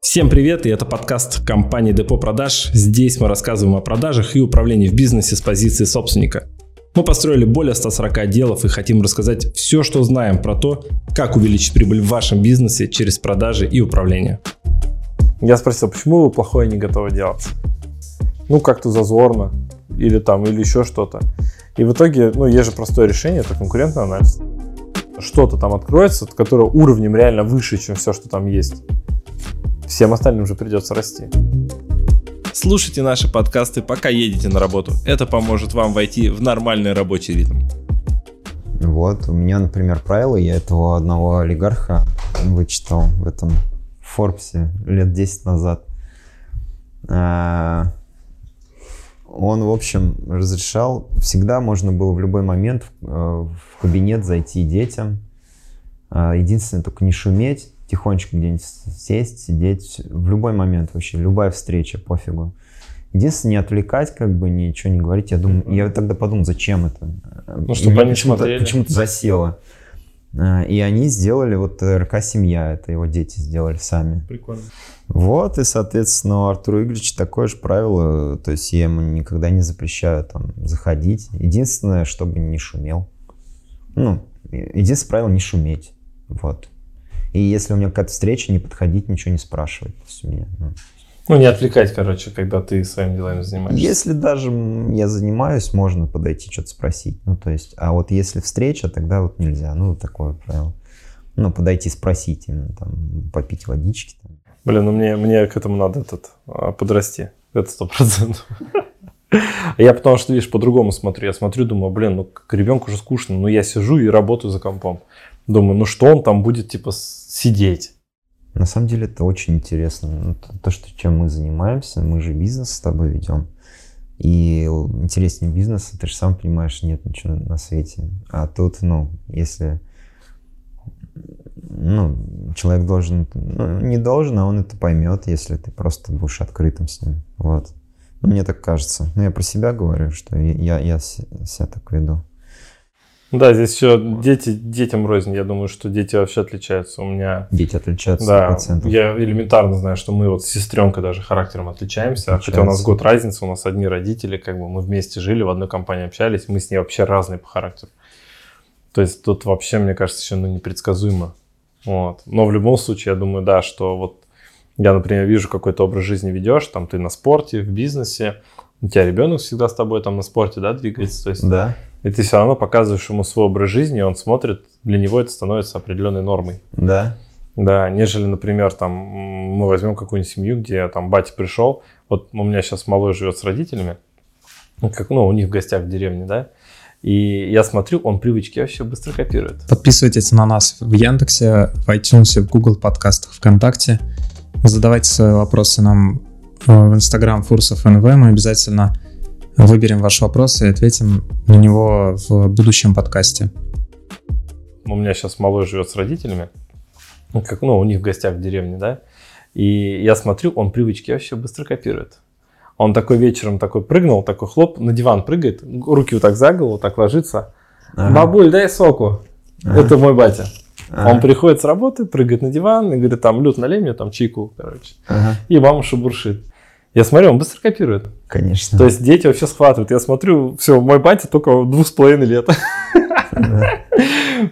Всем привет, и это подкаст компании Депо Продаж. Здесь мы рассказываем о продажах и управлении в бизнесе с позиции собственника. Мы построили более 140 отделов и хотим рассказать все, что знаем про то, как увеличить прибыль в вашем бизнесе через продажи и управление. Я спросил, почему вы плохое не готовы делать? Ну, как-то зазорно, или там, или еще что-то. И в итоге, ну, есть же простое решение, это конкурентный анализ. Что-то там откроется, которое уровнем реально выше, чем все, что там есть всем остальным же придется расти. Слушайте наши подкасты, пока едете на работу. Это поможет вам войти в нормальный рабочий ритм. Вот, у меня, например, правило, я этого одного олигарха вычитал в этом Форбсе лет 10 назад. А, он, в общем, разрешал, всегда можно было в любой момент в э, кабинет зайти детям. А, единственное, только не шуметь, тихонечко где-нибудь сесть, сидеть в любой момент вообще, любая встреча, пофигу. Единственное, не отвлекать, как бы ничего не говорить. Я думаю, я тогда подумал, зачем это? Ну, чтобы они почему-то, почему-то засело. А, и они сделали, вот РК «Семья», это его дети сделали сами. Прикольно. Вот, и, соответственно, у Артура Игоревича такое же правило, то есть я ему никогда не запрещаю там заходить. Единственное, чтобы не шумел. Ну, единственное правило не шуметь. Вот. И если у меня какая-то встреча, не подходить, ничего не спрашивать. То есть у меня, ну, ну, не отвлекать, короче, когда ты своими делами занимаешься. Если даже я занимаюсь, можно подойти, что-то спросить. Ну, то есть, а вот если встреча, тогда вот нельзя. Ну, такое правило. Ну, подойти спросить именно, там, попить водички. Там. Блин, ну мне, мне к этому надо этот, а, подрасти. Это сто процентов. Я потому что, видишь, по-другому смотрю. Я смотрю, думаю, блин, ну к ребенку уже скучно, но я сижу и работаю за компом. Думаю, ну что он там будет, типа, сидеть? На самом деле это очень интересно. Ну, то, что чем мы занимаемся, мы же бизнес с тобой ведем. И интереснее бизнеса, ты же сам понимаешь, нет ничего на свете. А тут, ну, если ну, человек должен, ну, не должен, а он это поймет, если ты просто будешь открытым с ним. Вот. Ну, мне так кажется. Ну, я про себя говорю, что я, я себя так веду. Да, здесь еще дети, детям рознь. Я думаю, что дети вообще отличаются. У меня... Дети отличаются Да, я элементарно знаю, что мы вот с сестренкой даже характером отличаемся. Отличаются. Хотя у нас год разницы, у нас одни родители, как бы мы вместе жили, в одной компании общались, мы с ней вообще разные по характеру. То есть тут вообще, мне кажется, еще ну, непредсказуемо. Вот. Но в любом случае, я думаю, да, что вот я, например, вижу какой-то образ жизни ведешь, там ты на спорте, в бизнесе, у тебя ребенок всегда с тобой там на спорте, да, двигается, то есть да. И ты все равно показываешь ему свой образ жизни, и он смотрит, для него это становится определенной нормой. Да. Да, нежели, например, там мы возьмем какую-нибудь семью, где там батя пришел, вот у меня сейчас малой живет с родителями, как, ну, у них в гостях в деревне, да, и я смотрю, он привычки вообще быстро копирует. Подписывайтесь на нас в Яндексе, в iTunes, в Google подкастах, ВКонтакте. Задавайте свои вопросы нам э, в Instagram Фурсов НВ. Мы обязательно Выберем ваш вопрос и ответим на него в будущем подкасте. У меня сейчас малой живет с родителями, как, ну, у них в гостях в деревне, да, и я смотрю, он привычки вообще быстро копирует. Он такой вечером такой прыгнул, такой хлоп, на диван прыгает, руки вот так за голову, так ложится. Ага. Бабуль, дай соку. Ага. Это мой батя. Ага. Он приходит с работы, прыгает на диван и говорит, там, Люд, налей мне там чайку, короче. Ага. И мама шебуршит. Я смотрю, он быстро копирует. Конечно. То есть дети вообще схватывают. Я смотрю, все, мой батя только двух с половиной лет.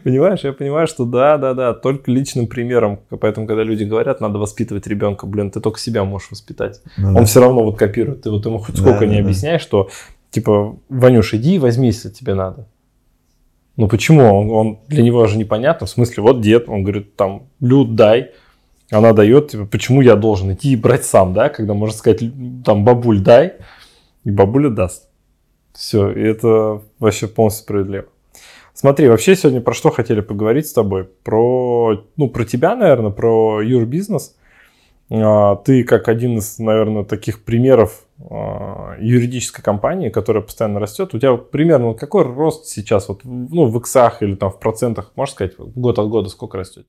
Понимаешь, я понимаю, что да, да, да, только личным примером. Поэтому, когда люди говорят, надо воспитывать ребенка, блин, ты только себя можешь воспитать. Ну, Он все равно вот копирует. Ты вот ему хоть сколько не объясняешь, что типа, Ванюш, иди возьми, если тебе надо. Ну почему? Он, он для него же непонятно. В смысле, вот дед, он говорит, там, Люд, дай она дает, типа, почему я должен идти и брать сам, да, когда можно сказать, там, бабуль, дай, и бабуля даст. Все, и это вообще полностью справедливо. Смотри, вообще сегодня про что хотели поговорить с тобой? Про, ну, про тебя, наверное, про юрбизнес. А, ты как один из, наверное, таких примеров а, юридической компании, которая постоянно растет. У тебя примерно какой рост сейчас вот, ну, в иксах или там в процентах, можешь сказать, год от года сколько растет?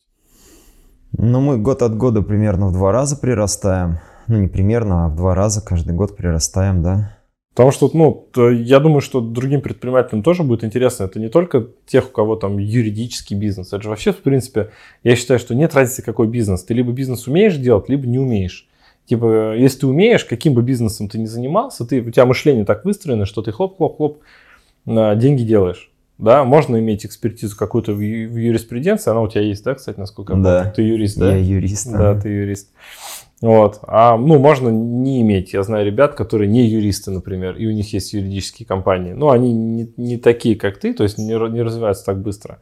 Ну, мы год от года примерно в два раза прирастаем. Ну, не примерно, а в два раза каждый год прирастаем, да. Потому что, ну, я думаю, что другим предпринимателям тоже будет интересно. Это не только тех, у кого там юридический бизнес. Это же вообще, в принципе, я считаю, что нет разницы, какой бизнес. Ты либо бизнес умеешь делать, либо не умеешь. Типа, если ты умеешь, каким бы бизнесом ты ни занимался, ты, у тебя мышление так выстроено, что ты хлоп-хлоп-хлоп деньги делаешь. Да, можно иметь экспертизу какую-то в, юриспруденции, она у тебя есть, да, кстати, насколько я да. помню? Ты юрист, да? Я юрист. Да, ты юрист. Вот. А, ну, можно не иметь. Я знаю ребят, которые не юристы, например, и у них есть юридические компании. Ну, они не, не такие, как ты, то есть не, не развиваются так быстро.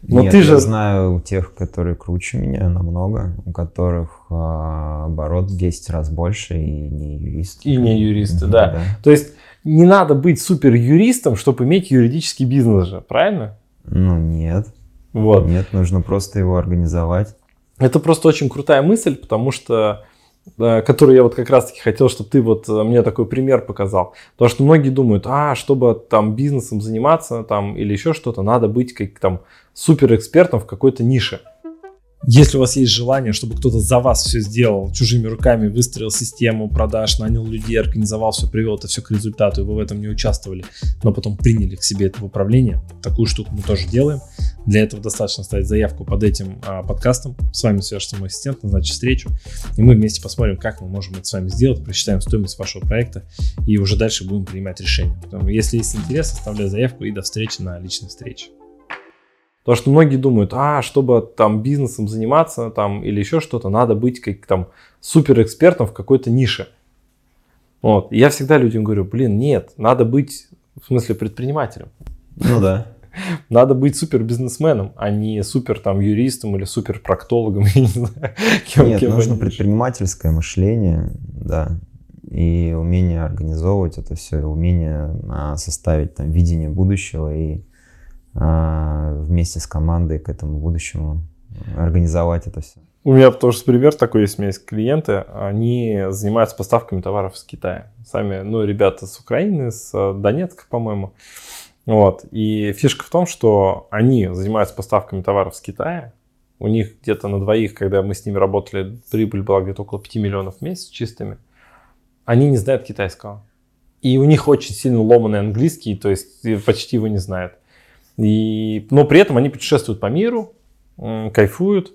Но Нет, ты же... я знаю тех, которые круче меня намного, у которых э, оборот в 10 раз больше и не юристы. И не юристы, да. да. То есть не надо быть супер юристом, чтобы иметь юридический бизнес же, правильно? Ну, нет. Вот. Нет, нужно просто его организовать. Это просто очень крутая мысль, потому что который я вот как раз таки хотел, чтобы ты вот э, мне такой пример показал. Потому что многие думают, а, чтобы там бизнесом заниматься там или еще что-то, надо быть как там супер экспертом в какой-то нише. Если у вас есть желание, чтобы кто-то за вас все сделал, чужими руками выстроил систему продаж, нанял людей, организовал все, привел это все к результату, и вы в этом не участвовали, но потом приняли к себе это в управление, такую штуку мы тоже делаем. Для этого достаточно ставить заявку под этим а, подкастом. С вами свяжется мой ассистент, назначит встречу, и мы вместе посмотрим, как мы можем это с вами сделать, просчитаем стоимость вашего проекта, и уже дальше будем принимать решения. Поэтому, если есть интерес, оставляй заявку и до встречи на личной встрече. Потому что многие думают, а, чтобы там бизнесом заниматься там, или еще что-то, надо быть как там супер экспертом в какой-то нише. Вот. И я всегда людям говорю, блин, нет, надо быть, в смысле, предпринимателем. Ну да. Надо быть супер бизнесменом, а не супер там юристом или супер проктологом, я не знаю. Кем, Нет, кем нужно предпринимательское мышление, да, и умение организовывать это все, умение а, составить там видение будущего и вместе с командой к этому будущему организовать это все. У меня тоже пример такой есть. У меня есть клиенты, они занимаются поставками товаров с Китая. Сами, ну, ребята с Украины, с э, Донецка, по-моему. Вот. И фишка в том, что они занимаются поставками товаров с Китая. У них где-то на двоих, когда мы с ними работали, прибыль была где-то около 5 миллионов в месяц чистыми. Они не знают китайского. И у них очень сильно ломанный английский, то есть почти его не знают. И, но при этом они путешествуют по миру, кайфуют.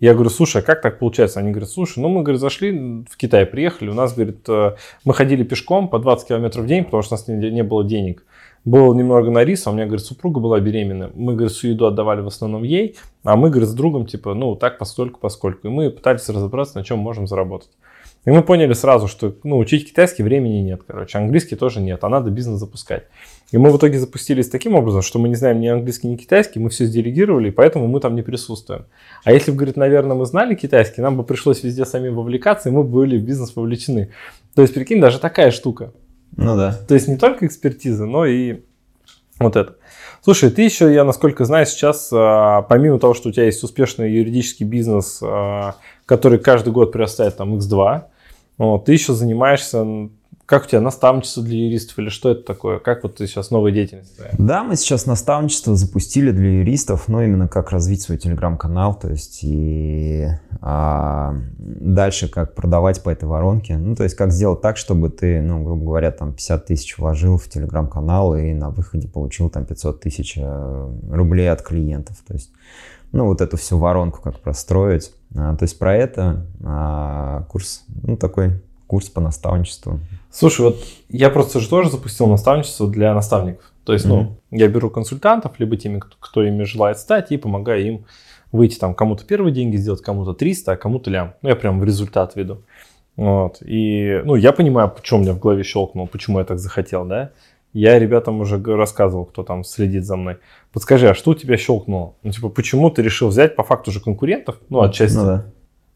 Я говорю, слушай, а как так получается? Они говорят, слушай, ну мы, говорит, зашли в Китай, приехали, у нас, говорит, э, мы ходили пешком по 20 километров в день, потому что у нас не, не было денег. Было немного на рис, а у меня, говорит, супруга была беременна. Мы, говорит, всю еду отдавали в основном ей, а мы, говорит, с другом, типа, ну, так постольку, поскольку. И мы пытались разобраться, на чем можем заработать. И мы поняли сразу, что ну, учить китайский времени нет, короче, английский тоже нет, а надо бизнес запускать. И мы в итоге запустились таким образом, что мы не знаем ни английский, ни китайский, мы все сделегировали, и поэтому мы там не присутствуем. А если бы, говорит, наверное, мы знали китайский, нам бы пришлось везде самим вовлекаться, и мы были в бизнес вовлечены. То есть, прикинь, даже такая штука. Ну да. То есть не только экспертиза, но и вот это. Слушай, ты еще, я насколько знаю, сейчас, а, помимо того, что у тебя есть успешный юридический бизнес, а, который каждый год прирастает там x2, вот, ты еще занимаешься как у тебя наставничество для юристов или что это такое? Как вот ты сейчас новая деятельность? Да, мы сейчас наставничество запустили для юристов, но именно как развить свой телеграм-канал, то есть и а, дальше как продавать по этой воронке. Ну, то есть как сделать так, чтобы ты, ну, грубо говоря, там 50 тысяч вложил в телеграм-канал и на выходе получил там 500 тысяч э, рублей от клиентов. То есть, ну, вот эту всю воронку как простроить. А, то есть про это а, курс, ну, такой курс по наставничеству. Слушай, вот я просто же тоже запустил наставничество для наставников. То есть, mm-hmm. ну, я беру консультантов, либо теми, кто, кто ими желает стать, и помогаю им выйти там кому-то первые деньги сделать, кому-то 300, а кому-то лям. Ну, я прям в результат веду. Вот. И, ну, я понимаю, почему меня в голове щелкнул, почему я так захотел, да. Я ребятам уже рассказывал, кто там следит за мной. Подскажи, а что у тебя щелкнуло? Ну, типа, почему ты решил взять по факту же конкурентов? Ну, отчасти. Ну, да.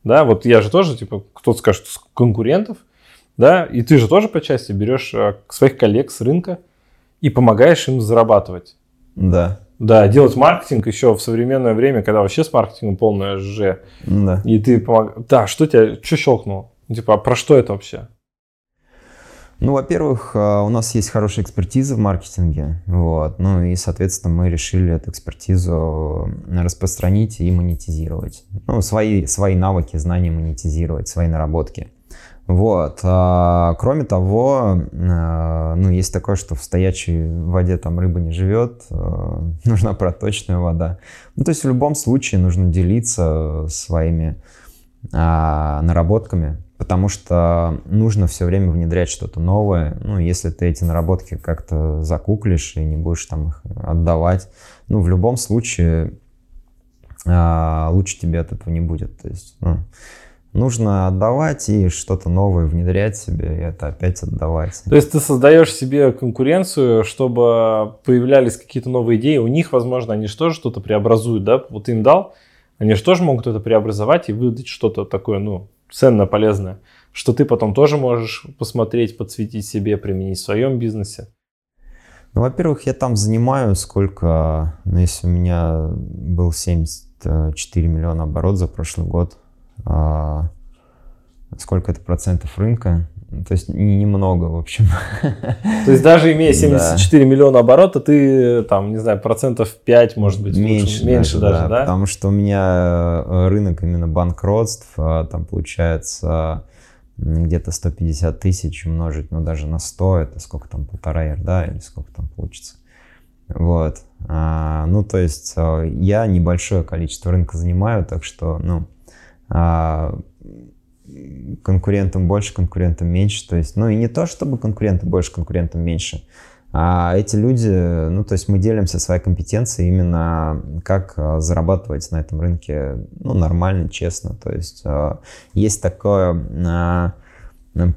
Да, вот я же тоже, типа, кто-то скажет, конкурентов, да, и ты же тоже по части берешь а, своих коллег с рынка и помогаешь им зарабатывать. Да. Да, делать маркетинг еще в современное время, когда вообще с маркетингом полное ж. Да. И ты помогаешь. Да, что тебя, что щелкнуло? Типа, а про что это вообще? Ну, во-первых, а, у нас есть хорошая экспертиза в маркетинге, вот, ну и, соответственно, мы решили эту экспертизу распространить и монетизировать. Ну, свои, свои навыки, знания монетизировать, свои наработки. Вот. А, кроме того, а, ну, есть такое, что в стоячей воде там рыба не живет, а, нужна проточная вода. Ну, то есть в любом случае нужно делиться своими а, наработками, потому что нужно все время внедрять что-то новое. Ну, если ты эти наработки как-то закуклишь и не будешь там их отдавать, ну, в любом случае а, лучше тебе от этого не будет. То есть, ну, нужно отдавать и что-то новое внедрять себе, и это опять отдавать. То есть ты создаешь себе конкуренцию, чтобы появлялись какие-то новые идеи, у них, возможно, они же тоже что-то преобразуют, да? Вот им дал, они же тоже могут это преобразовать и выдать что-то такое, ну, ценное, полезное, что ты потом тоже можешь посмотреть, подсветить себе, применить в своем бизнесе. Ну, во-первых, я там занимаю сколько, ну, если у меня был 74 миллиона оборот за прошлый год, а, сколько это процентов рынка, то есть немного, в общем. То есть даже имея 74 да. миллиона оборота, ты там, не знаю, процентов 5, может быть, меньше, меньше даже, даже, да, да? Потому что у меня э, рынок именно банкротств, а, там получается где-то 150 тысяч умножить, ну даже на 100, это сколько там, полтора ярда или сколько там получится. Вот. А, ну, то есть э, я небольшое количество рынка занимаю, так что, ну, а, конкурентам больше, конкурентам меньше. То есть, ну и не то, чтобы конкурентам больше, конкурентам меньше, а эти люди, ну то есть мы делимся своей компетенцией именно как а, зарабатывать на этом рынке, ну нормально, честно. То есть а, есть такое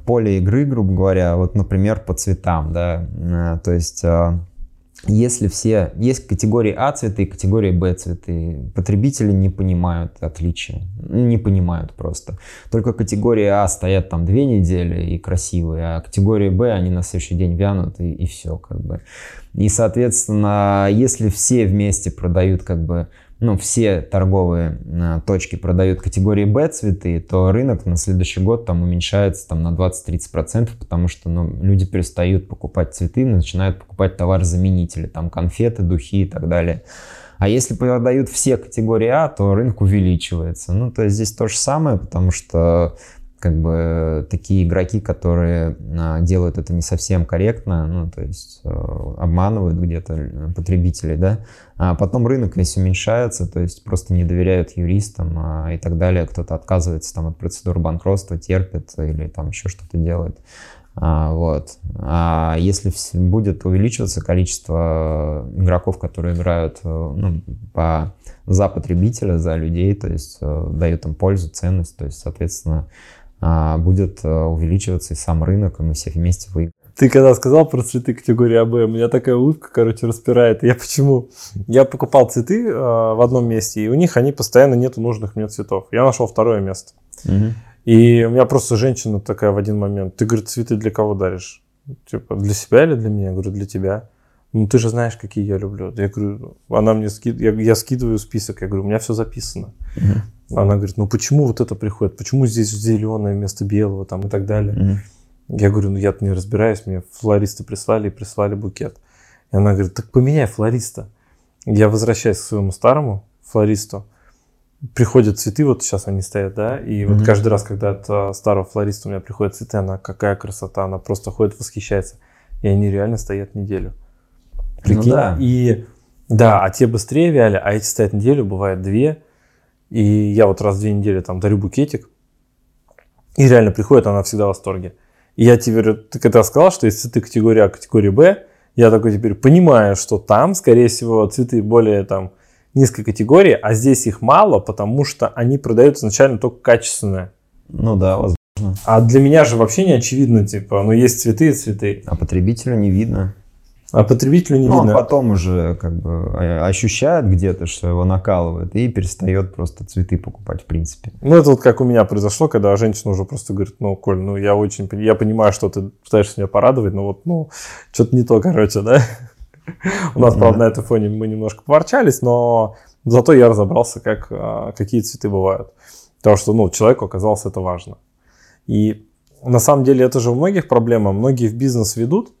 поле игры, грубо говоря, вот, например, по цветам, да, то есть если все, есть категории А цветы и категории Б цветы, потребители не понимают отличия, не понимают просто. Только категории А стоят там две недели и красивые, а категории Б они на следующий день вянут и, и все как бы. И соответственно, если все вместе продают как бы ну, все торговые э, точки продают категории Б цветы, то рынок на следующий год там уменьшается там, на 20-30%, потому что ну, люди перестают покупать цветы, начинают покупать товар-заменители, там конфеты, духи и так далее. А если продают все категории А, то рынок увеличивается. Ну, то есть здесь то же самое, потому что как бы такие игроки, которые а, делают это не совсем корректно, ну, то есть э, обманывают где-то э, потребителей, да, а потом рынок весь уменьшается, то есть просто не доверяют юристам а, и так далее, кто-то отказывается там от процедур банкротства, терпит или там еще что-то делает. А, вот. А если будет увеличиваться количество игроков, которые играют э, ну, по, за потребителя, за людей, то есть дают им пользу, ценность, то есть, соответственно, будет э, увеличиваться и сам рынок, и мы все вместе выиграем. Ты когда сказал про цветы категории АБ, у меня такая улыбка, короче, распирает. Я почему? Я покупал цветы э, в одном месте, и у них они постоянно нету нужных мне цветов. Я нашел второе место. Угу. И у меня просто женщина такая в один момент. Ты, говорит, цветы для кого даришь? Типа, для себя или для меня? Я говорю, для тебя. Ну, ты же знаешь, какие я люблю. Я говорю, она мне скид... я, я скидываю список. Я говорю, у меня все записано. Угу. Она говорит, ну почему вот это приходит? Почему здесь зеленое вместо белого там и так далее? Mm-hmm. Я говорю, ну я не разбираюсь, мне флористы прислали и прислали букет. И она говорит, так поменяй флориста. Я возвращаюсь к своему старому флористу. Приходят цветы, вот сейчас они стоят, да, и mm-hmm. вот каждый раз, когда от а, старого флориста у меня приходят цветы, она какая красота, она просто ходит, восхищается. И они реально стоят неделю. Прикинь? Ну, да. И да, а те быстрее вяли, а эти стоят неделю, бывает две. И я вот раз в две недели там дарю букетик. И реально приходит, она всегда в восторге. И я тебе говорю, ты когда сказал, что есть цветы категории А, категории Б, я такой теперь понимаю, что там, скорее всего, цветы более там низкой категории, а здесь их мало, потому что они продают изначально только качественные. Ну да, возможно. А для меня же вообще не очевидно, типа, ну есть цветы и цветы. А потребителю не видно. А потребителю не ну, видно. Он потом уже как бы а, ощущает где-то, что его накалывает, и перестает просто цветы покупать в принципе. Ну, это вот как у меня произошло, когда женщина уже просто говорит, ну, Коль, ну, я очень, я понимаю, что ты пытаешься меня порадовать, но вот, ну, что-то не то, короче, да? У нас, правда, на этом фоне мы немножко поворчались, но зато я разобрался, как, а, какие цветы бывают. Потому что, ну, человеку оказалось это важно. И на самом деле это же у многих проблема. Многие в бизнес ведут,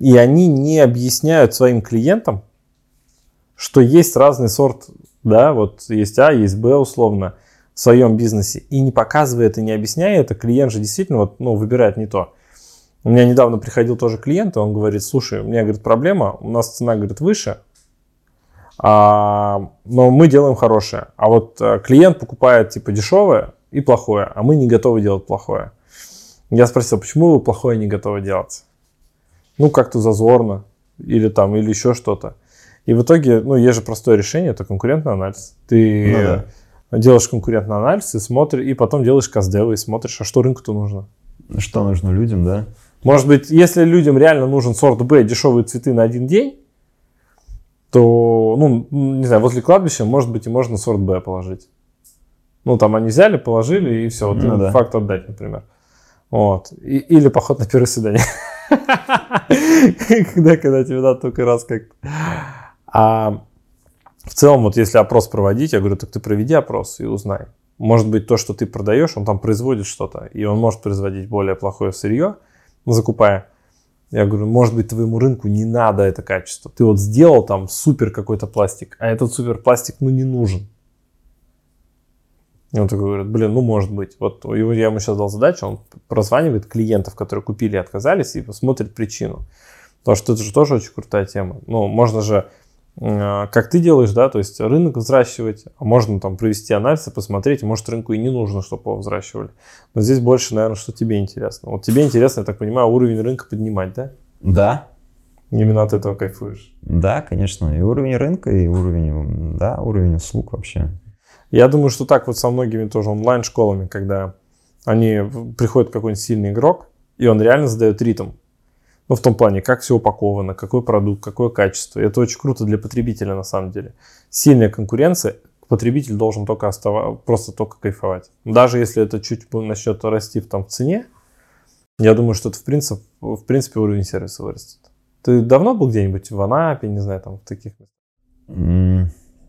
и они не объясняют своим клиентам, что есть разный сорт, да, вот есть А, есть Б условно, в своем бизнесе и не показывая это, не объясняя это, клиент же действительно вот, ну, выбирает не то. У меня недавно приходил тоже клиент, и он говорит, слушай, у меня, говорит, проблема, у нас цена, говорит, выше, а, но мы делаем хорошее. А вот а, клиент покупает, типа, дешевое и плохое, а мы не готовы делать плохое. Я спросил, почему вы плохое не готовы делать? Ну, как-то зазорно, или там, или еще что-то. И в итоге, ну, есть же простое решение, это конкурентный анализ. Ты ну, да. делаешь конкурентный анализ и смотришь, и потом делаешь каздевы и смотришь, а что рынку-то нужно. Что нужно людям, да? Может быть, если людям реально нужен сорт Б, дешевые цветы на один день, то, ну, не знаю, возле кладбища, может быть, и можно сорт Б положить. Ну, там они взяли, положили, и все, вот ну, да. факт отдать, например. Вот. И, или поход на первое свидание. Когда, когда тебе надо только раз как А в целом, вот если опрос проводить, я говорю, так ты проведи опрос и узнай. Может быть, то, что ты продаешь, он там производит что-то, и он может производить более плохое сырье, закупая. Я говорю, может быть, твоему рынку не надо это качество. Ты вот сделал там супер какой-то пластик, а этот супер пластик, ну, не нужен. И он такой говорит, блин, ну может быть. Вот я ему сейчас дал задачу, он прозванивает клиентов, которые купили и отказались, и посмотрит причину. Потому что это же тоже очень крутая тема. Ну, можно же, э, как ты делаешь, да, то есть рынок взращивать, а можно там провести анализ и посмотреть, может рынку и не нужно, чтобы его взращивали. Но здесь больше, наверное, что тебе интересно. Вот тебе интересно, я так понимаю, уровень рынка поднимать, да? Да. Именно от этого кайфуешь? Да, конечно. И уровень рынка, и уровень, да, уровень услуг вообще. Я думаю, что так вот со многими тоже онлайн-школами, когда они приходит какой-нибудь сильный игрок, и он реально задает ритм. Ну, в том плане, как все упаковано, какой продукт, какое качество. Это очень круто для потребителя на самом деле. Сильная конкуренция, потребитель должен только оставаться, просто только кайфовать. Даже если это чуть начнет расти в, там, в цене, я думаю, что это в принципе, в принципе уровень сервиса вырастет. Ты давно был где-нибудь в Анапе, не знаю, там в таких местах?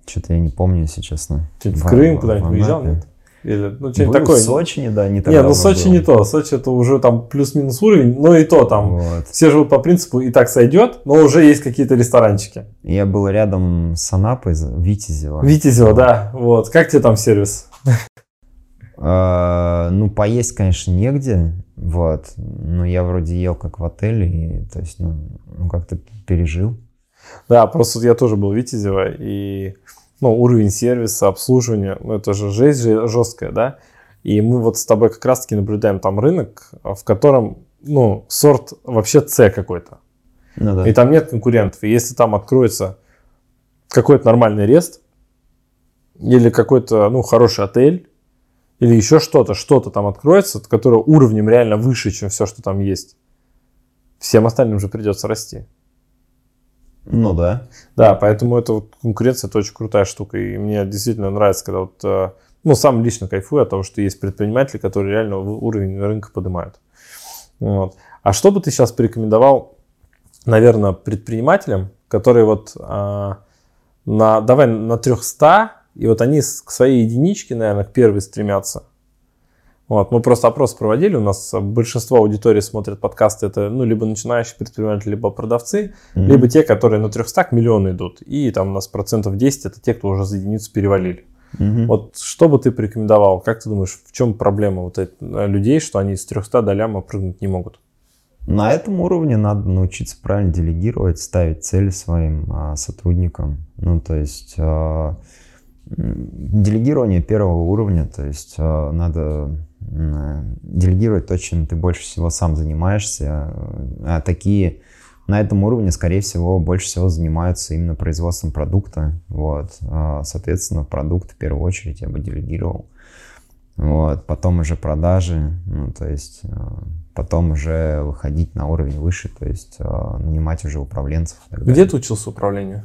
Что-то я не помню, если честно. В, Крым куда-нибудь выезжал, нет? Или, ну, что-нибудь такое. в Сочи, да, не так Не, ну Сочи было. не то. Сочи это уже там плюс-минус уровень, но и то там. Вот. Все живут по принципу и так сойдет, но уже есть какие-то ресторанчики. Я был рядом с Анапой, Витязево. Витязево, да. Вот. Как тебе там сервис? А, ну, поесть, конечно, негде. Вот. Но я вроде ел как в отеле, и, то есть, ну, ну как-то пережил. Да, просто я тоже был в Витязево, и ну, уровень сервиса, обслуживания, ну, это же жесть жесткая, да, и мы вот с тобой как раз-таки наблюдаем там рынок, в котором, ну, сорт вообще С какой-то. Ну, да. И там нет конкурентов. И если там откроется какой-то нормальный рест, или какой-то, ну, хороший отель, или еще что-то, что-то там откроется, которое уровнем реально выше, чем все, что там есть, всем остальным же придется расти. Ну да. Да, поэтому это вот конкуренция это очень крутая штука. И мне действительно нравится, когда вот, э, ну, сам лично кайфую от того, что есть предприниматели, которые реально уровень рынка поднимают. Вот. А что бы ты сейчас порекомендовал, наверное, предпринимателям, которые вот а, на, давай на 300, и вот они к своей единичке, наверное, к первой стремятся. Вот, мы просто опрос проводили, у нас большинство аудитории смотрят подкасты, это ну, либо начинающие предприниматели, либо продавцы, mm-hmm. либо те, которые на 300 к миллиону идут. И там у нас процентов 10 это те, кто уже за единицу перевалили. Mm-hmm. Вот что бы ты порекомендовал? Как ты думаешь, в чем проблема вот этих э, людей, что они с 300 до ляма прыгнуть не могут? На этом уровне надо научиться правильно делегировать, ставить цели своим а, сотрудникам. Ну, то есть а, делегирование первого уровня, то есть а, надо делегировать то, чем ты больше всего сам занимаешься. А такие на этом уровне, скорее всего, больше всего занимаются именно производством продукта. Вот. А, соответственно, продукт в первую очередь я бы делегировал. Вот. Потом уже продажи, ну, то есть а, потом уже выходить на уровень выше, то есть а, нанимать уже управленцев. Где ты учился управлению?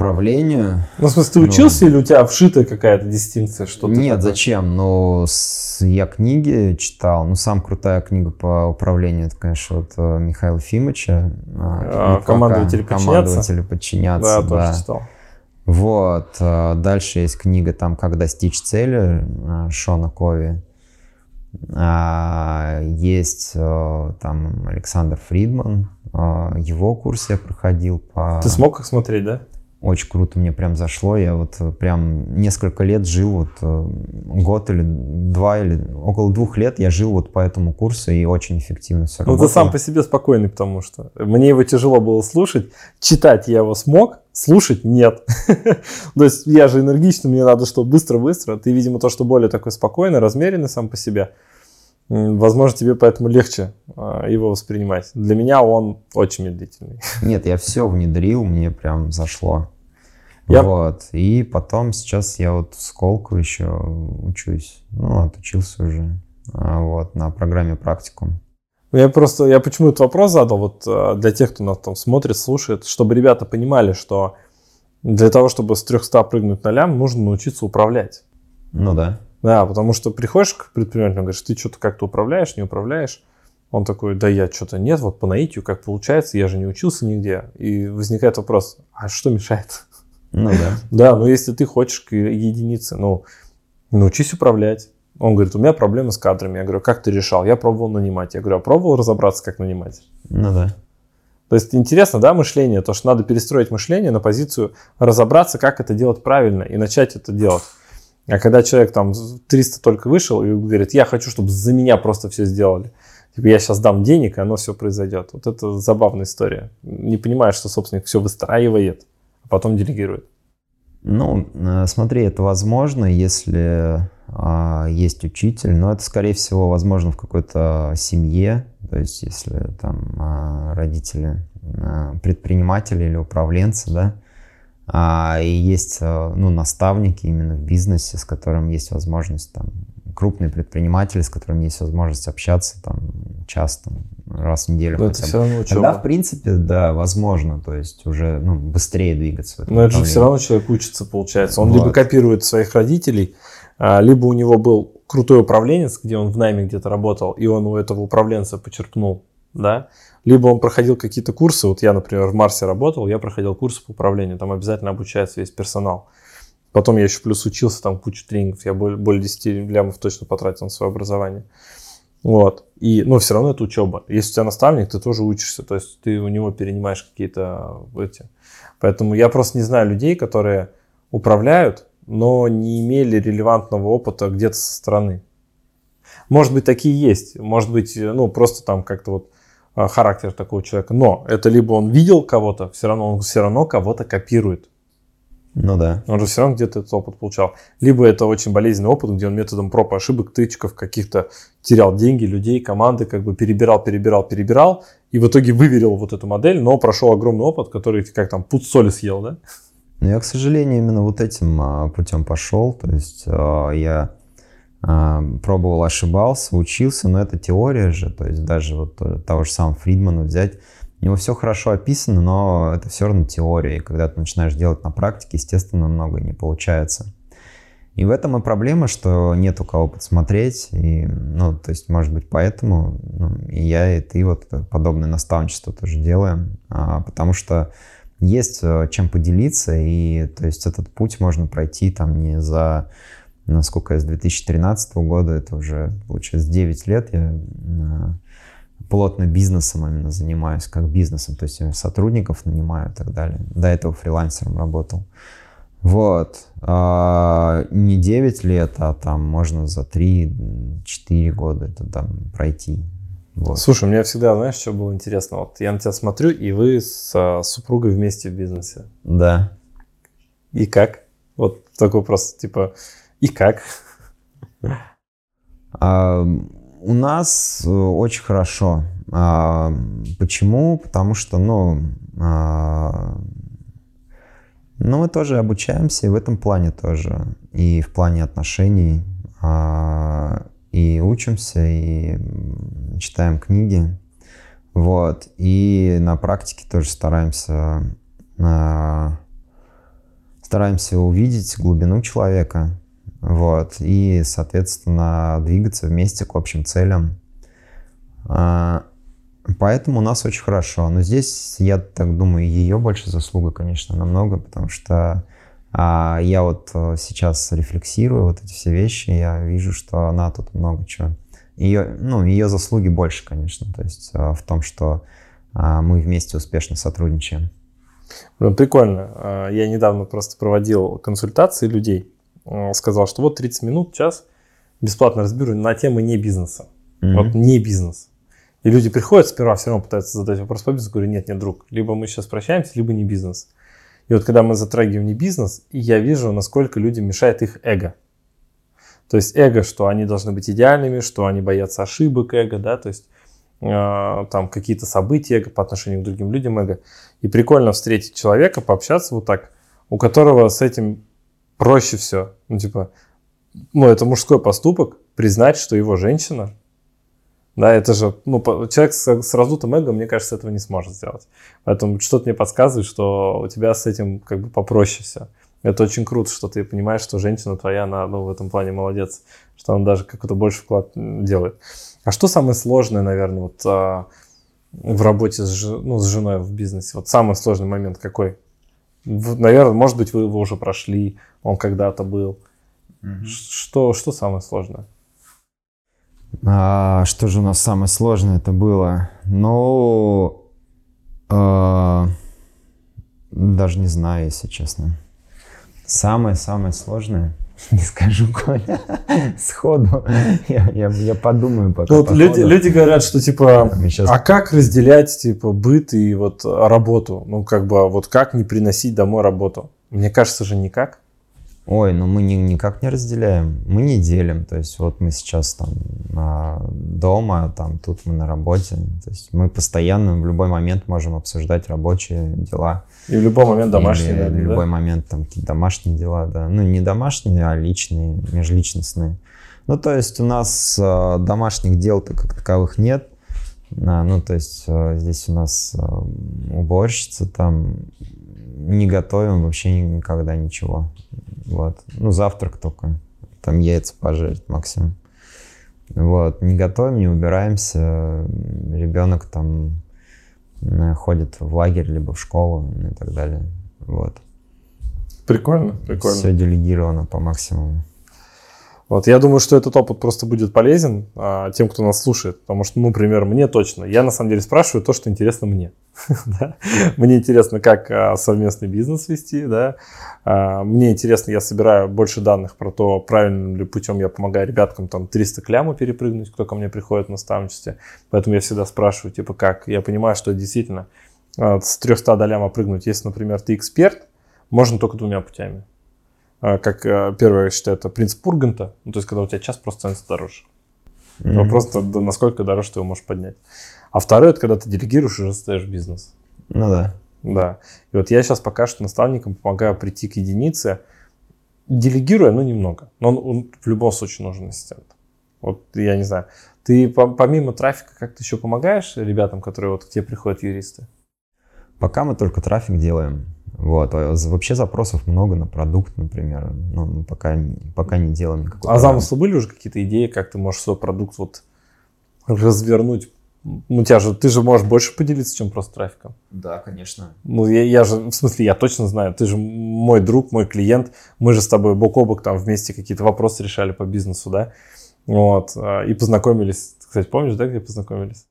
Управлению. Ну, в смысле, ты учился ну, или у тебя вшитая какая-то дистинкция? Что нет, такое? зачем? Ну, с, я книги читал. Ну, самая крутая книга по управлению, это, конечно, вот э, Михаила Фимыча. А, командователи подчиняться? Командователи подчиняться, да. да. тоже читал. Вот. Э, дальше есть книга там «Как достичь цели» э, Шона Кови. А, есть там Александр Фридман. Его курс я проходил по... Ты смог их смотреть, да? Очень круто мне прям зашло. Я вот э, прям несколько лет жил, вот э, год или два, или около двух лет я жил вот по этому курсу и очень эффективно все Ну, ты сам по себе спокойный, потому что мне его тяжело было слушать. Читать я его смог, слушать нет. То есть я же энергичный, мне надо что быстро-быстро. Ты, видимо, то, что более такой спокойный, размеренный сам по себе. Возможно, тебе поэтому легче а, его воспринимать. Для меня он очень медлительный. Нет, я все внедрил, мне прям зашло. Я... Вот. И потом сейчас я вот в Сколку еще учусь. Ну, отучился уже. А, вот, на программе практикум. Я просто, я почему этот вопрос задал, вот а, для тех, кто нас там смотрит, слушает, чтобы ребята понимали, что для того, чтобы с 300 прыгнуть на лям, нужно научиться управлять. Ну да. Да, потому что приходишь к предпринимателю, говоришь, ты что-то как-то управляешь, не управляешь. Он такой, да я что-то нет, вот по наитию как получается, я же не учился нигде. И возникает вопрос, а что мешает? Ну да. Да, но если ты хочешь к единице, ну, научись управлять. Он говорит, у меня проблемы с кадрами. Я говорю, как ты решал? Я пробовал нанимать. Я говорю, а пробовал разобраться, как нанимать? Ну да. То есть интересно, да, мышление, то, что надо перестроить мышление на позицию разобраться, как это делать правильно и начать это делать. А когда человек там 300 только вышел и говорит, я хочу, чтобы за меня просто все сделали. Типа я сейчас дам денег, и оно все произойдет. Вот это забавная история. Не понимаешь, что собственник все выстраивает, а потом делегирует. Ну, э, смотри, это возможно, если а, есть учитель, но это, скорее всего, возможно в какой-то семье, то есть если там а, родители а, предприниматели или управленцы, да, а, и есть э, ну, наставники именно в бизнесе, с которым есть возможность, там, крупные предприниматели, с которыми есть возможность общаться там часто, раз в неделю. Но это все равно учеба. Тогда, в принципе, да, возможно, то есть уже ну, быстрее двигаться. Но это же все равно человек учится, получается. Он вот. либо копирует своих родителей, а, либо у него был крутой управленец, где он в найме где-то работал, и он у этого управленца почерпнул, да, либо он проходил какие-то курсы, вот я, например, в Марсе работал, я проходил курсы по управлению, там обязательно обучается весь персонал. Потом я еще плюс учился, там кучу тренингов, я более, более 10 лямов точно потратил на свое образование. Вот. И, но все равно это учеба. Если у тебя наставник, ты тоже учишься, то есть ты у него перенимаешь какие-то эти. Поэтому я просто не знаю людей, которые управляют, но не имели релевантного опыта где-то со стороны. Может быть, такие есть. Может быть, ну, просто там как-то вот характер такого человека. Но это либо он видел кого-то, все равно он все равно кого-то копирует. Ну да. Он же все равно где-то этот опыт получал. Либо это очень болезненный опыт, где он методом проб и ошибок, тычков каких-то терял деньги, людей, команды, как бы перебирал, перебирал, перебирал, и в итоге выверил вот эту модель, но прошел огромный опыт, который как там пуд соли съел, да? Ну, я, к сожалению, именно вот этим а, путем пошел. То есть а, я пробовал, ошибался, учился, но это теория же, то есть даже вот того же самого Фридмана взять, у него все хорошо описано, но это все равно теория, и когда ты начинаешь делать на практике, естественно, много не получается. И в этом и проблема, что нет у кого подсмотреть, и, ну, то есть, может быть, поэтому ну, и я, и ты вот подобное наставничество тоже делаем, а, потому что есть э, чем поделиться, и, то есть, этот путь можно пройти там не за насколько я с 2013 года, это уже, получается, 9 лет я э, плотно бизнесом именно занимаюсь, как бизнесом, то есть я сотрудников нанимаю и так далее. До этого фрилансером работал. Вот. А, не 9 лет, а там можно за 3-4 года это там пройти. Вот. Слушай, мне всегда, знаешь, что было интересно? Вот я на тебя смотрю, и вы с, с супругой вместе в бизнесе. Да. И как? Вот такой вопрос, типа, и как? А, у нас э, очень хорошо. А, почему? Потому что, ну, а, ну, мы тоже обучаемся и в этом плане тоже. И в плане отношений. И учимся, и читаем книги. Вот. И на практике тоже стараемся, стараемся увидеть глубину человека вот, и, соответственно, двигаться вместе к общим целям. А, поэтому у нас очень хорошо. Но здесь, я так думаю, ее больше заслуга, конечно, намного, потому что а, я вот э, сейчас рефлексирую вот эти все вещи, я вижу, что она тут много чего. Ее, ну, ее заслуги больше, конечно, то есть э, в том, что а, мы вместе успешно сотрудничаем. Ну, прикольно. А, я недавно просто проводил консультации людей. Сказал, что вот 30 минут, час бесплатно разберу на темы не бизнеса. Mm-hmm. Вот не бизнес. И люди приходят сперва, все равно пытаются задать вопрос по бизнесу. Говорю, нет, нет, друг, либо мы сейчас прощаемся, либо не бизнес. И вот когда мы затрагиваем не бизнес, я вижу, насколько людям мешает их эго. То есть эго, что они должны быть идеальными, что они боятся ошибок эго, да, то есть э, там какие-то события эго по отношению к другим людям эго. И прикольно встретить человека, пообщаться вот так, у которого с этим проще все. Ну, типа, ну, это мужской поступок, признать, что его женщина, да, это же, ну, человек с, с раздутым эго, мне кажется, этого не сможет сделать. Поэтому что-то мне подсказывает, что у тебя с этим как бы попроще все. Это очень круто, что ты понимаешь, что женщина твоя, она ну, в этом плане молодец, что она даже какой-то больше вклад делает. А что самое сложное, наверное, вот а, в работе с, ну, с женой в бизнесе? Вот самый сложный момент какой? Наверное, может быть, вы его уже прошли, он когда-то был. Mm-hmm. Что, что самое сложное? А, что же у нас самое сложное это было? Ну, а, даже не знаю, если честно. Самое-самое сложное? Не скажу, Коля, сходу. Я, я, я подумаю пока. Ну, люди, люди говорят, что типа, сейчас... а как разделять типа быт и вот работу? Ну, как бы, вот как не приносить домой работу? Мне кажется же никак. Ой, ну мы ни, никак не разделяем, мы не делим. То есть вот мы сейчас там а, дома, там тут мы на работе. То есть мы постоянно в любой момент можем обсуждать рабочие дела. И в любой момент домашние, Или, да? В любой да? момент там какие-то домашние дела, да. Ну не домашние, а личные, межличностные. Ну то есть у нас а, домашних дел-то как таковых нет. А, ну то есть а, здесь у нас а, уборщица там не готовим вообще никогда ничего. Вот. Ну, завтрак только. Там яйца пожарить максимум. Вот. Не готовим, не убираемся. Ребенок там э, ходит в лагерь, либо в школу и так далее. Вот. Прикольно, прикольно. Все делегировано по максимуму. Вот, я думаю, что этот опыт просто будет полезен а, тем, кто нас слушает, потому что, ну, например, мне точно, я на самом деле спрашиваю то, что интересно мне. Мне интересно, как а, совместный бизнес вести, да. А, мне интересно, я собираю больше данных про то, правильным ли путем я помогаю ребяткам там 300 кляму перепрыгнуть, кто ко мне приходит на наставничестве. Поэтому я всегда спрашиваю, типа, как. Я понимаю, что действительно а, с 300 до ляма прыгнуть, если, например, ты эксперт, можно только двумя путями. А, как а, первое, я считаю, это принцип Урганта, ну, то есть когда у тебя час просто становится дороже. Mm-hmm. Вопрос, да, насколько дороже ты его можешь поднять. А второе, это когда ты делегируешь и уже ставишь бизнес. Ну да. Да. И вот я сейчас пока что наставникам помогаю прийти к единице, делегируя, ну, немного. Но он, он в любом случае нужен ассистент. Вот я не знаю. Ты помимо трафика как-то еще помогаешь ребятам, которые вот к тебе приходят юристы? Пока мы только трафик делаем. Вот. А вообще запросов много на продукт, например. Ну, пока, пока не делаем никакого. А замыслы были уже какие-то идеи, как ты можешь свой продукт вот развернуть? Ну, тебя же, ты же можешь больше поделиться, чем просто трафиком. Да, конечно. Ну, я, я же, в смысле, я точно знаю, ты же мой друг, мой клиент, мы же с тобой бок о бок там вместе какие-то вопросы решали по бизнесу, да, вот, а, и познакомились, кстати, помнишь, да, где познакомились?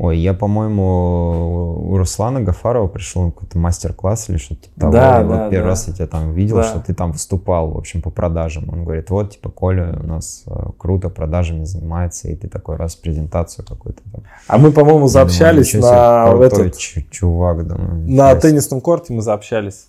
Ой, я, по-моему, у Руслана Гафарова пришел какой-то мастер-класс или что-то типа того. Да, вот да, первый да. раз я тебя там видел, да. что ты там выступал, в общем, по продажам. Он говорит, вот, типа, Коля у нас э, круто продажами занимается, и ты такой раз презентацию какую-то там. А мы, по-моему, заобщались на этот... чувак, да. На теннисном корте мы заобщались.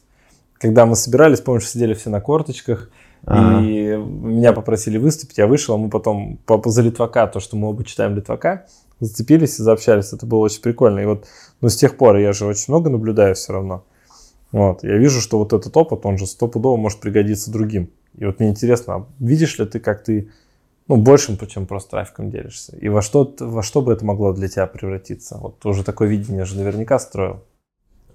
Когда мы собирались, помнишь, сидели все на корточках, а И меня попросили выступить, я вышел, а мы потом по, за Литвака, то, что мы оба читаем Литвака, зацепились и заобщались. Это было очень прикольно. И вот, ну, с тех пор я же очень много наблюдаю все равно. Вот, я вижу, что вот этот опыт, он же стопудово может пригодиться другим. И вот мне интересно, а видишь ли ты, как ты, ну, большим, чем просто трафиком делишься? И во что, во что бы это могло для тебя превратиться? Вот уже такое видение же наверняка строил.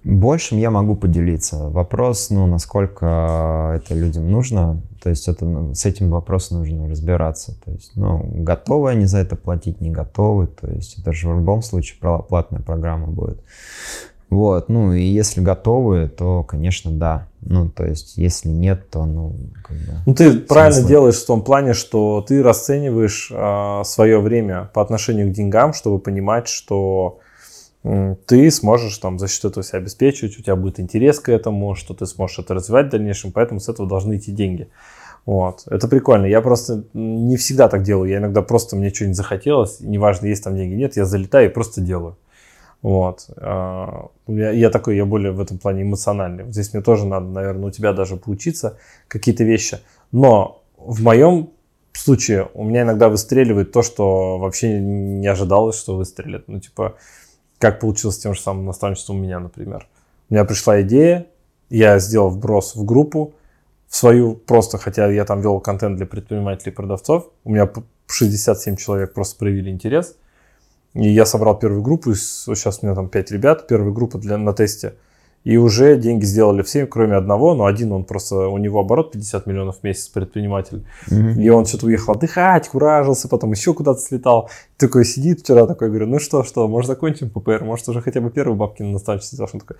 Большим я могу поделиться. Вопрос, ну, насколько это людям нужно. То есть это, ну, с этим вопросом нужно разбираться. То есть, ну, готовы они за это платить, не готовы. То есть это же в любом случае платная программа будет. Вот, ну и если готовы, то, конечно, да. Ну, то есть, если нет, то, ну, как бы... Ну, ты смысла... правильно делаешь в том плане, что ты расцениваешь э, свое время по отношению к деньгам, чтобы понимать, что ты сможешь там за счет этого себя обеспечивать, у тебя будет интерес к этому, что ты сможешь это развивать в дальнейшем, поэтому с этого должны идти деньги. Вот. Это прикольно. Я просто не всегда так делаю. Я иногда просто мне что-нибудь захотелось, неважно, есть там деньги, нет, я залетаю и просто делаю. Вот. А, я, я такой, я более в этом плане эмоциональный. Здесь мне тоже надо, наверное, у тебя даже поучиться какие-то вещи. Но в моем случае у меня иногда выстреливает то, что вообще не ожидалось, что выстрелит. Ну, типа, как получилось с тем же самым наставничеством у меня, например. У меня пришла идея, я сделал вброс в группу, в свою просто, хотя я там вел контент для предпринимателей и продавцов, у меня 67 человек просто проявили интерес, и я собрал первую группу, сейчас у меня там 5 ребят, первая группа для, на тесте, и уже деньги сделали все, кроме одного, но один, он просто, у него оборот 50 миллионов в месяц, предприниматель. Mm-hmm. И он что-то уехал отдыхать, куражился, потом еще куда-то слетал. Такой сидит вчера, такой, говорю, ну что, что, может закончим ППР, может уже хотя бы первые бабки на наставничестве сделаешь? Он такой,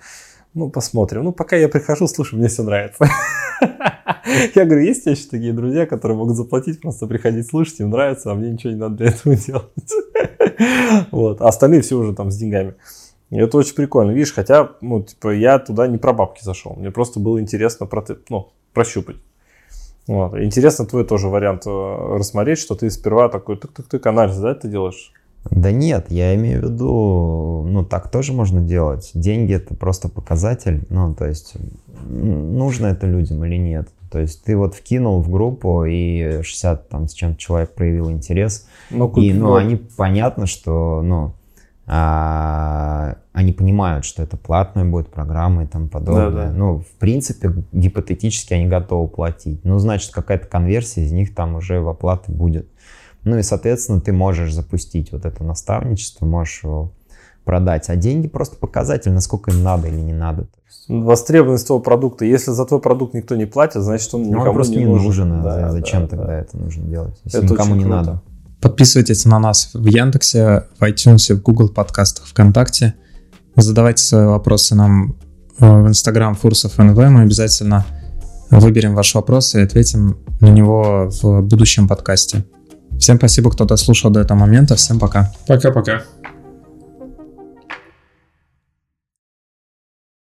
ну посмотрим. Ну пока я прихожу, слушай, мне все нравится. Я говорю, есть еще такие друзья, которые могут заплатить, просто приходить слушать, им нравится, а мне ничего не надо для этого делать. Вот, а остальные все уже там с деньгами. И это очень прикольно. Видишь, хотя, ну, типа, я туда не про бабки зашел. Мне просто было интересно про, ну, прощупать. Вот. Интересно твой тоже вариант э, рассмотреть, что ты сперва такой тык-тык-тык анализ, да, ты делаешь? Да нет, я имею в виду, ну так тоже можно делать. Деньги это просто показатель, ну то есть нужно это людям или нет. То есть ты вот вкинул в группу и 60 там с чем-то человек проявил интерес, ну, и ну они понятно, что ну а, они понимают, что это платная будет программа и тому подобное. Да, да. Ну, в принципе, гипотетически они готовы платить. Ну, значит, какая-то конверсия из них там уже в оплаты будет. Ну и, соответственно, ты можешь запустить вот это наставничество, можешь его продать. А деньги просто показатель, насколько им надо или не надо. Востребованность твоего продукта. Если за твой продукт никто не платит, значит он никому он просто не нужен. нужен. Да, зачем да, тогда да. это нужно делать, если это никому не круто. надо? Подписывайтесь на нас в Яндексе, в iTunes, в Google подкастах, ВКонтакте. Задавайте свои вопросы нам э, в Instagram Фурсов НВ. Мы обязательно выберем ваш вопрос и ответим на него в будущем подкасте. Всем спасибо, кто дослушал до этого момента. Всем пока. Пока-пока.